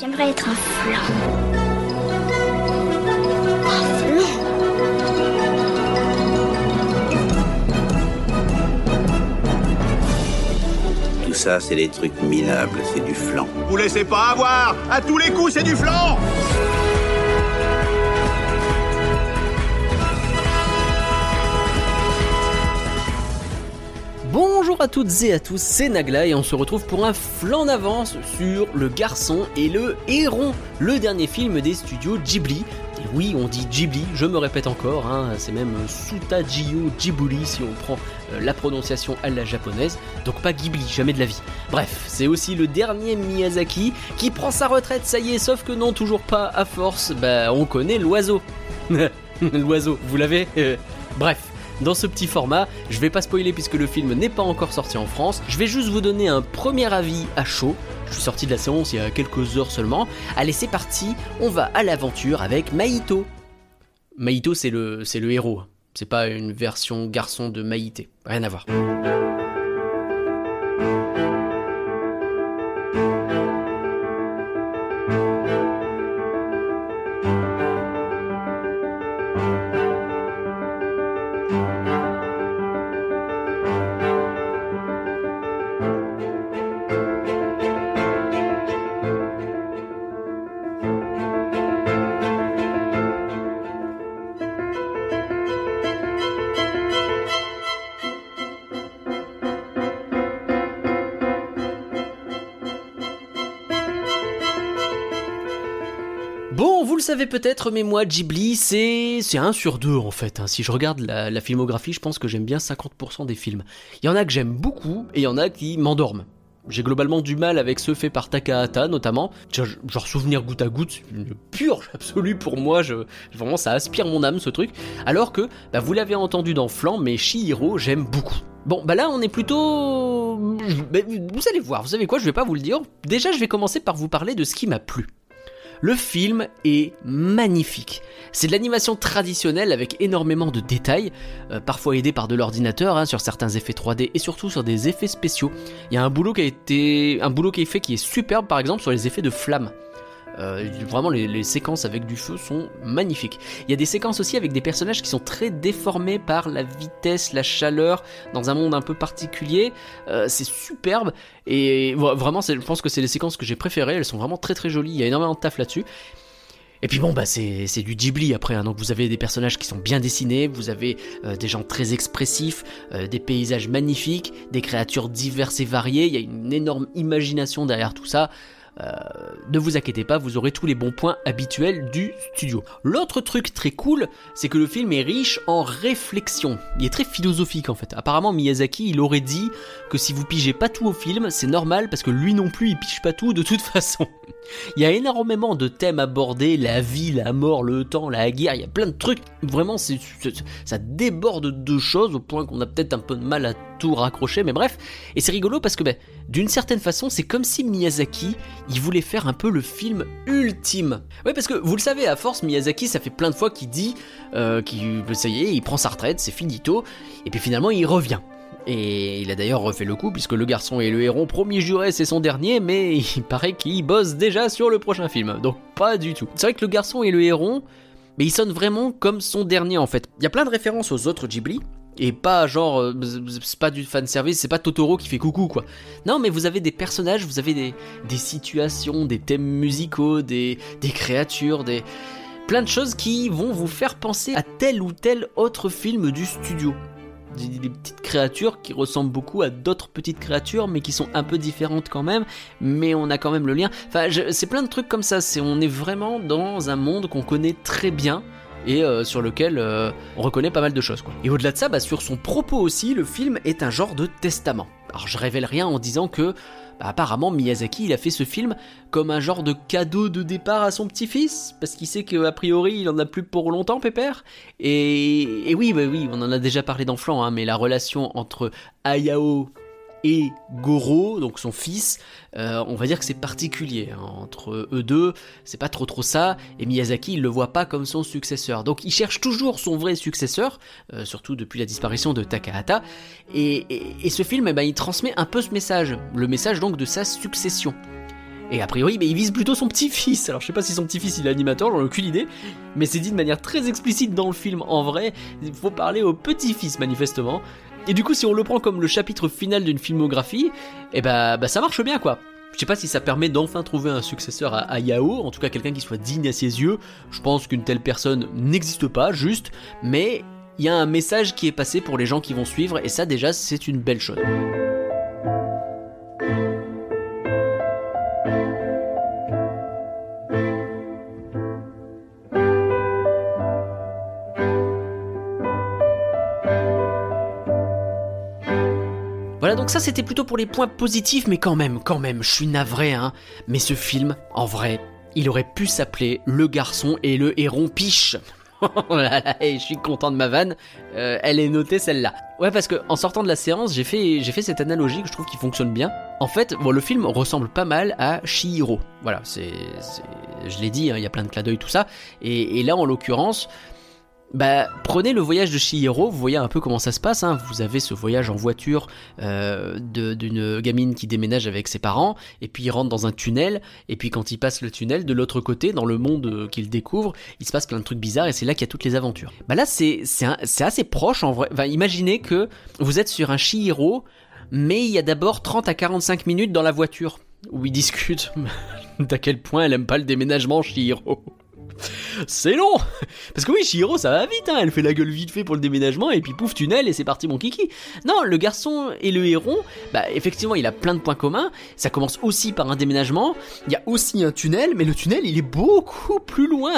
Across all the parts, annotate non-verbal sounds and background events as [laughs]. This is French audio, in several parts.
J'aimerais être un flan. Un flan Tout ça, c'est des trucs minables, c'est du flan. Vous laissez pas avoir À tous les coups, c'est du flan Bonjour à toutes et à tous, c'est Nagla et on se retrouve pour un flanc d'avance sur Le Garçon et le Héron, le dernier film des studios Ghibli. Et oui, on dit Ghibli, je me répète encore, hein, c'est même Sutajio Ghibli si on prend euh, la prononciation à la japonaise, donc pas Ghibli, jamais de la vie. Bref, c'est aussi le dernier Miyazaki qui prend sa retraite, ça y est, sauf que non, toujours pas à force, bah on connaît l'oiseau. [laughs] l'oiseau, vous l'avez? Euh, Bref. Dans ce petit format, je vais pas spoiler puisque le film n'est pas encore sorti en France. Je vais juste vous donner un premier avis à chaud. Je suis sorti de la séance il y a quelques heures seulement. Allez, c'est parti, on va à l'aventure avec Maïto. Maïto, c'est le, c'est le héros. C'est pas une version garçon de Maïté. Rien à voir. Savez peut-être, mais moi, Ghibli, c'est c'est un sur deux en fait. hein. Si je regarde la, filmographie, je pense que j'aime bien 50% des films. Il y en a que j'aime beaucoup et il y en a qui m'endorment. J'ai globalement du mal avec ceux faits par Takahata notamment. Genre souvenir goutte à goutte, c'est une purge absolue pour moi. Je, vraiment, ça aspire mon âme ce truc. Alors que, bah, vous l'avez entendu dans Flan, mais Shihiro, j'aime beaucoup. Bon, bah là, on est plutôt. vous allez voir, vous savez quoi, je vais pas vous le dire. Déjà, je vais commencer par vous parler de ce qui m'a plu. Le film est magnifique. C'est de l'animation traditionnelle avec énormément de détails, euh, parfois aidé par de l'ordinateur hein, sur certains effets 3D et surtout sur des effets spéciaux. Il y a un boulot qui a été, un boulot qui est fait qui est superbe par exemple sur les effets de flammes. Euh, vraiment, les, séquences avec du feu sont magnifiques. Il y a des séquences aussi avec des personnages qui sont très déformés par la vitesse, la chaleur, dans un monde un peu particulier. Euh, c'est superbe et vraiment, je pense que c'est les séquences que j'ai préférées. Elles sont vraiment très très jolies. Il y a énormément de taf là-dessus. Et puis bon, bah c'est du Ghibli après, hein. donc vous avez des personnages qui sont bien dessinés, vous avez euh, des gens très expressifs, des paysages magnifiques, des créatures diverses et variées, il y a une énorme imagination derrière tout ça. Euh, ne vous inquiétez pas, vous aurez tous les bons points habituels du studio. L'autre truc très cool, c'est que le film est riche en réflexion. Il est très philosophique en fait. Apparemment, Miyazaki, il aurait dit que si vous pigez pas tout au film, c'est normal parce que lui non plus, il pige pas tout de toute [laughs] façon. Il y a énormément de thèmes abordés, la vie, la mort, le temps, la guerre, il y a plein de trucs. Vraiment, c'est- ça déborde de choses au point qu'on a peut-être un peu de mal à tout raccrocher, mais bref. Et c'est rigolo parce que, ben, d'une certaine façon, c'est comme si Miyazaki, il voulait faire un peu le film ultime. Ouais, parce que vous le savez, à force, Miyazaki, ça fait plein de fois qu'il dit euh, qu'il, ça y est, il prend sa retraite, c'est finito, et puis finalement, il revient. Et il a d'ailleurs refait le coup, puisque Le Garçon et le Héron, promis juré, c'est son dernier, mais [laughs] il paraît qu'il bosse déjà sur le prochain film. Donc pas du tout. C'est vrai que Le Garçon et le Héron, mais il sonne vraiment comme son dernier en fait. Il y a plein de références aux autres Ghibli, et pas genre, euh, c'est pas du fanservice, c'est pas Totoro qui fait coucou quoi. Non, mais vous avez des personnages, vous avez des, des situations, des thèmes musicaux, des, des créatures, des. plein de choses qui vont vous faire penser à tel ou tel autre film du studio des, petites créatures qui ressemblent beaucoup à d'autres petites créatures, mais qui sont un peu différentes quand même. Mais on a quand même le lien. Enfin, c'est plein de trucs comme ça. C'est on est vraiment dans un monde qu'on connaît très bien. Et euh, sur lequel euh, on reconnaît pas mal de choses. Quoi. Et au-delà de ça, bah, sur son propos aussi, le film est un genre de testament. Alors je révèle rien en disant que bah, apparemment Miyazaki il a fait ce film comme un genre de cadeau de départ à son petit-fils, parce qu'il sait qu'a priori il en a plus pour longtemps, Pépère. Et, oui, bah oui, on en a déjà parlé dans Flan, hein, mais la relation entre Hayao et Goro, donc son fils, euh, on va dire que c'est particulier hein, entre eux deux, c'est pas trop trop ça, et Miyazaki il le voit pas comme son successeur, donc il cherche toujours son vrai successeur, euh, surtout depuis la disparition de Takahata, et, ce film, eh ben, il transmet un peu ce message, le message donc de sa succession. Et a priori, mais il vise plutôt son petit-fils. Alors je sais pas si son petit-fils il est animateur, j'en ai aucune idée. Mais c'est dit de manière très explicite dans le film. En vrai, il faut parler au petit-fils manifestement. Et du coup, si on le prend comme le chapitre final d'une filmographie, eh bah, bah ça marche bien quoi. Je sais pas si ça permet d'enfin trouver un successeur à, Yao, en tout cas quelqu'un qui soit digne à ses yeux. Je pense qu'une telle personne n'existe pas, juste, mais il y a un message qui est passé pour les gens qui vont suivre, et ça déjà c'est une belle chose. Voilà, donc ça c'était plutôt pour les points positifs, mais quand même, quand même, je suis navré, hein. Mais ce film, en vrai, il aurait pu s'appeler Le garçon et le héron piche. [laughs] oh là là, je suis content de ma vanne. Euh, elle est notée celle-là. Ouais, parce que en sortant de la séance, j'ai fait, j'ai fait cette analogie que je trouve qui fonctionne bien. En fait, bon, le film ressemble pas mal à Shihiro. Voilà, c'est, je l'ai dit, hein, il y a plein de clins d'œil tout ça. Et, et là, en l'occurrence, bah, prenez le voyage de Shihiro, vous voyez un peu comment ça se passe. Hein. Vous avez ce voyage en voiture euh, d'une gamine qui déménage avec ses parents, et puis il rentre dans un tunnel, et puis quand il passe le tunnel, de l'autre côté, dans le monde euh, qu'il découvre, il se passe plein de trucs bizarres, et c'est là qu'il y a toutes les aventures. Bah là, c'est assez proche en vrai. Enfin, imaginez que vous êtes sur un Shihiro, mais il y a d'abord 30 à 45 minutes dans la voiture, où ils discutent [laughs] d'à quel point elle aime pas le déménagement Shihiro c'est long Parce que oui, Shihiro, ça va vite, hein. elle fait la gueule vite fait pour le déménagement, et puis pouf, tunnel, et c'est parti mon kiki. Non, le garçon et le héron, bah effectivement, il a plein de points communs, ça commence aussi par un déménagement, il y a aussi un tunnel, mais le tunnel, il est beaucoup plus loin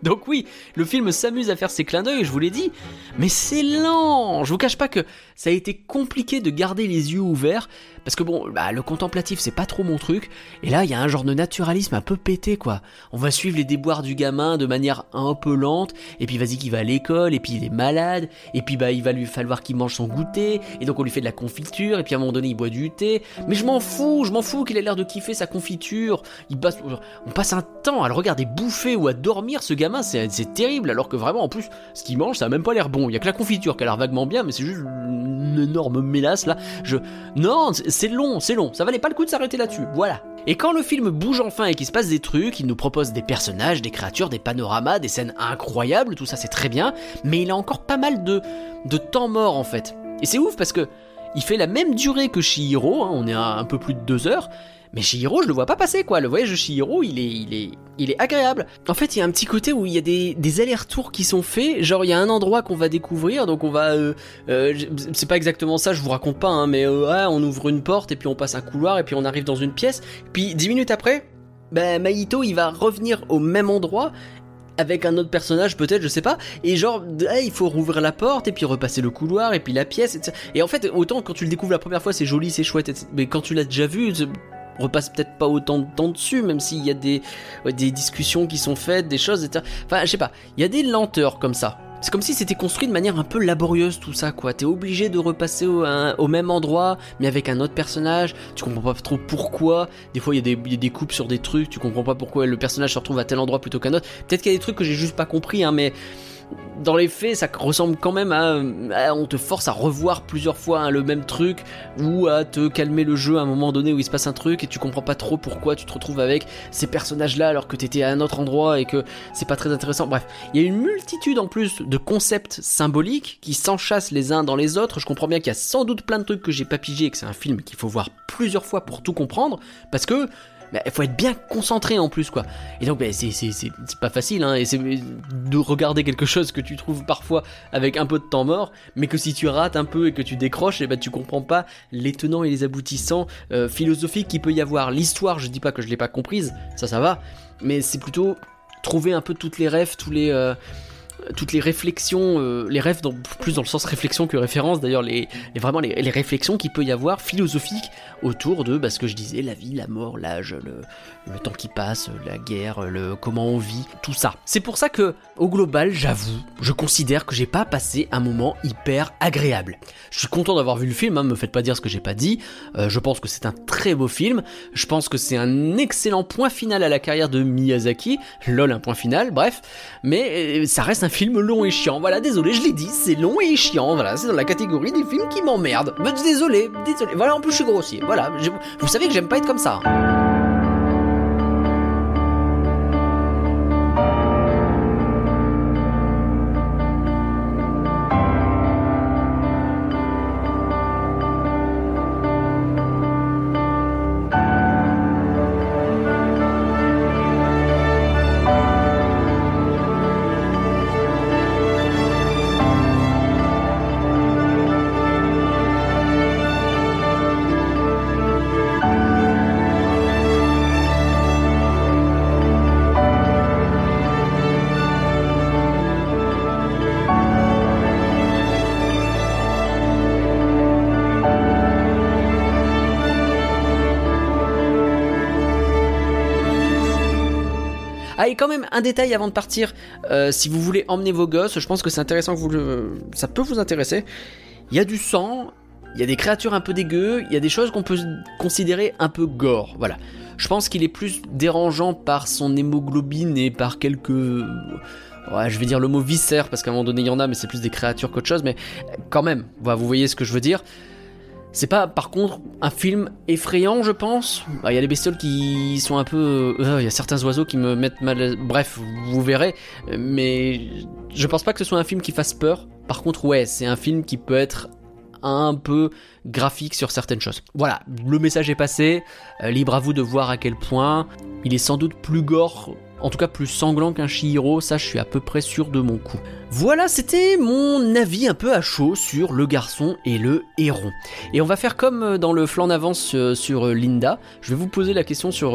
[laughs] donc oui, le film s'amuse à faire ses clins d'œil, je vous l'ai dit, mais c'est lent. Je vous cache pas que ça a été compliqué de garder les yeux ouverts parce que bon, bah, le contemplatif c'est pas trop mon truc. Et là, il y a un genre de naturalisme un peu pété quoi. On va suivre les déboires du gamin de manière un peu lente. Et puis vas-y qu'il va à l'école. Et puis il est malade. Et puis bah il va lui falloir qu'il mange son goûter. Et donc on lui fait de la confiture. Et puis à un moment donné il boit du thé. Mais je m'en fous, je m'en fous qu'il ait l'air de kiffer sa confiture. Il passe, on passe un temps à le regarder bouffer ou à dormir ce gamin. C'est terrible. Alors que vraiment en plus ce qu'il mange ça a même pas l'air bon. Il y a que la confiture qui a l'air vaguement bien, mais c'est juste une énorme mélasse là. Je non c'est long, c'est long, ça valait pas le coup de s'arrêter là-dessus, voilà. Et quand le film bouge enfin et qu'il se passe des trucs, il nous propose des personnages, des créatures, des panoramas, des scènes incroyables, tout ça c'est très bien, mais il a encore pas mal de, de temps mort en fait. Et c'est ouf parce que il fait la même durée que Shihiro, hein, on est un peu plus de deux heures, mais Shihiro, je le vois pas passer quoi. Le voyage de Shihiro, il est, il est, agréable. En fait, il y a un petit côté où il y a des, allers-retours qui sont faits. Genre, il y a un endroit qu'on va découvrir, donc on va, euh, euh, c'est pas exactement ça, je vous raconte pas, hein, mais euh, on ouvre une porte et puis on passe un couloir et puis on arrive dans une pièce. Puis dix minutes après, ben Maito, il va revenir au même endroit avec un autre personnage peut-être, je sais pas, et genre il faut rouvrir la porte et puis repasser le couloir et puis la pièce, etc. Et en fait autant quand tu le découvres la première fois c'est joli, c'est chouette, mais quand tu l'as déjà vu, repasse peut-être pas autant de temps dessus, même s'il y a des, des discussions qui sont faites, des choses, etc. Enfin, je sais pas, il y a des lenteurs comme ça. C'est comme si c'était construit de manière un peu laborieuse tout ça quoi. T'es obligé de repasser au, même endroit, mais avec un autre personnage. Tu comprends pas trop pourquoi. Des fois il y, a des coupes sur des trucs. Tu comprends pas pourquoi le personnage se retrouve à tel endroit plutôt qu'un autre. Peut-être qu'il y a des trucs que j'ai juste pas compris, hein, mais dans les faits, ça ressemble quand même à, on te force à revoir plusieurs fois hein, le même truc ou à te calmer le jeu à un moment donné où il se passe un truc et tu comprends pas trop pourquoi tu te retrouves avec ces personnages-là alors que t'étais à un autre endroit et que c'est pas très intéressant. Bref, il y a une multitude en plus de concepts symboliques qui s'enchassent les uns dans les autres. Je comprends bien qu'il y a sans doute plein de trucs que j'ai pas pigé et que c'est un film qu'il faut voir plusieurs fois pour tout comprendre parce que il faut être bien concentré en plus quoi. Et donc bah, c'est pas facile hein, c'est de regarder quelque chose que tu trouves parfois avec un peu de temps mort, mais que si tu rates un peu et que tu décroches, et eh ben tu comprends pas les tenants et les aboutissants euh, philosophiques qu'il peut y avoir. L'histoire, je dis pas que je l'ai pas comprise, ça ça va, mais c'est plutôt trouver un peu toutes les rêves, tous les euh, toutes les réflexions, euh, les rêves plus dans le sens réflexion que référence, d'ailleurs les, vraiment les, réflexions qu'il peut y avoir philosophiques autour de bah, ce que je disais, la vie, la mort, l'âge, le, le, temps qui passe, la guerre, le comment on vit, tout ça. C'est pour ça que, au global, j'avoue, je considère que j'ai pas passé un moment hyper agréable. Je suis content d'avoir vu le film, hein, me faites pas dire ce que j'ai pas dit. Euh, je pense que c'est un très beau film. Je pense que c'est un excellent point final à la carrière de Miyazaki. Lol, un point final, bref. Mais euh, ça reste un film long et chiant. Voilà, désolé, je l'ai dit, c'est long et chiant. Voilà, c'est dans la catégorie des films qui m'emmerdent. Désolé, désolé. Voilà, en plus je suis grossier. Voilà, vous savez que j'aime pas être comme ça. Et quand même un détail avant de partir, euh, si vous voulez emmener vos gosses, je pense que c'est intéressant que vous ça peut vous intéresser. Il y a du sang, il y a des créatures un peu dégueu, il y a des choses qu'on peut considérer un peu gore, voilà. Je pense qu'il est plus dérangeant par son hémoglobine et par quelques je vais dire le mot viscère parce qu'à un moment donné il y en a, mais c'est plus des créatures qu'autre chose. Mais quand même, vous voyez ce que je veux dire. C'est pas, par contre, un film effrayant, je pense. Bah, il y a des bestioles qui sont un peu. Euh, il y a certains oiseaux qui me mettent mal. Bref, vous verrez. Mais je pense pas que ce soit un film qui fasse peur. Par contre, ouais, c'est un film qui peut être un peu graphique sur certaines choses. Voilà, le message est passé. Euh, libre à vous de voir à quel point. Il est sans doute plus gore en tout cas plus sanglant qu'un Shihiro, ça je suis à peu près sûr de mon coup. Voilà, c'était mon avis un peu à chaud sur le garçon et le héron. Et on va faire comme euh, dans le flanc d'avance euh, sur euh, Linda, je vais vous poser la question sur,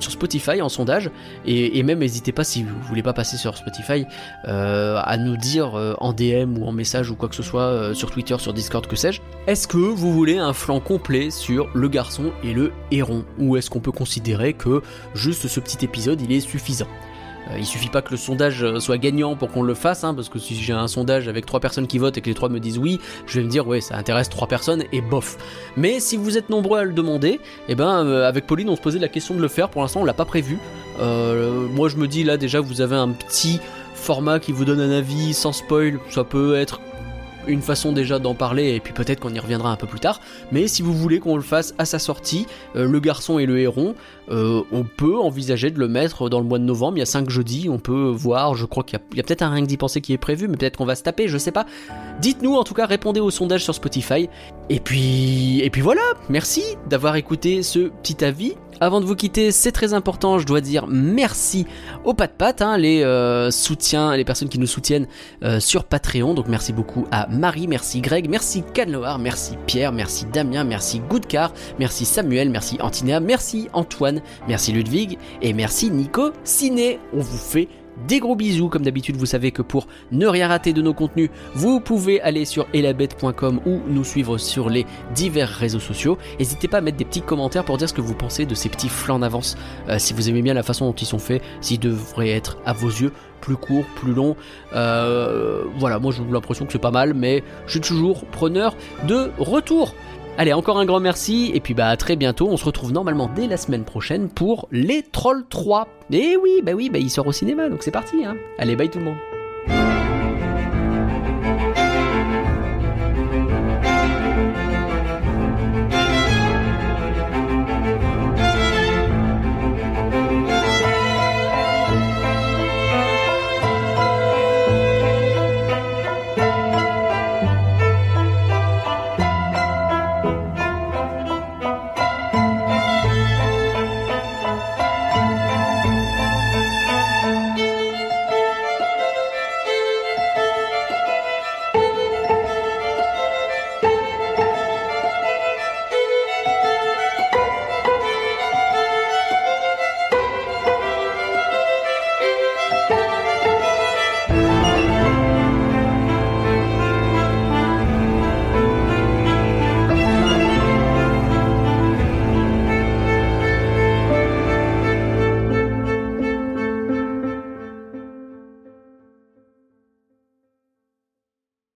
sur Spotify en sondage, et, même n'hésitez pas si vous voulez pas passer sur Spotify à nous dire en DM ou en message ou quoi que ce soit sur Twitter, sur Discord, que sais-je. Est-ce que vous voulez un flanc complet sur le garçon et le héron? Ou est-ce qu'on peut considérer que juste ce petit épisode il est suffisant? Euh, il suffit pas que le sondage euh, soit gagnant pour qu'on le fasse, hein, parce que si j'ai un sondage avec trois personnes qui votent et que les trois me disent oui, je vais me dire ouais ça intéresse trois personnes et bof. Mais si vous êtes nombreux à le demander, eh ben euh, avec Pauline on se posait la question de le faire. Pour l'instant on l'a pas prévu. moi je me dis là déjà vous avez un petit format qui vous donne un avis sans spoil, ça peut être une façon déjà d'en parler et puis peut-être qu'on y reviendra un peu plus tard. Mais si vous voulez qu'on le fasse à sa sortie, euh, le garçon et le héron, euh, on peut envisager de le mettre dans le mois de novembre. Il y a 5 jeudis, on peut voir. Je crois qu'il y a, peut-être un rien que d'y penser qui est prévu, mais peut-être qu'on va se taper, je sais pas. Dites-nous en tout cas, répondez au sondage sur Spotify. Et puis, et puis voilà. Merci d'avoir écouté ce petit avis. Avant de vous quitter, c'est très important, je dois dire merci aux Pat hein, les euh, soutiens, les personnes qui nous soutiennent sur Patreon. Donc merci beaucoup à Marie, merci Greg, merci Canloar, merci Pierre, merci Damien, merci Goudcar, merci Samuel, merci Antinéa, merci Antoine, merci Ludwig et merci Nico Ciné. On vous fait des gros bisous, comme d'habitude, vous savez que pour ne rien rater de nos contenus, vous pouvez aller sur elabette.com ou nous suivre sur les divers réseaux sociaux. N'hésitez pas à mettre des petits commentaires pour dire ce que vous pensez de ces petits flancs d'avance. Euh, si vous aimez bien la façon dont ils sont faits, s'ils devraient être à vos yeux plus courts, plus longs. Euh, voilà, moi j'ai l'impression que c'est pas mal, mais je suis toujours preneur de retour. Allez, encore un grand merci, et puis bah à très bientôt, on se retrouve normalement dès la semaine prochaine pour Les Trolls 3. Et oui, bah oui, bah il sort au cinéma, donc c'est parti, hein. Allez, bye tout le monde.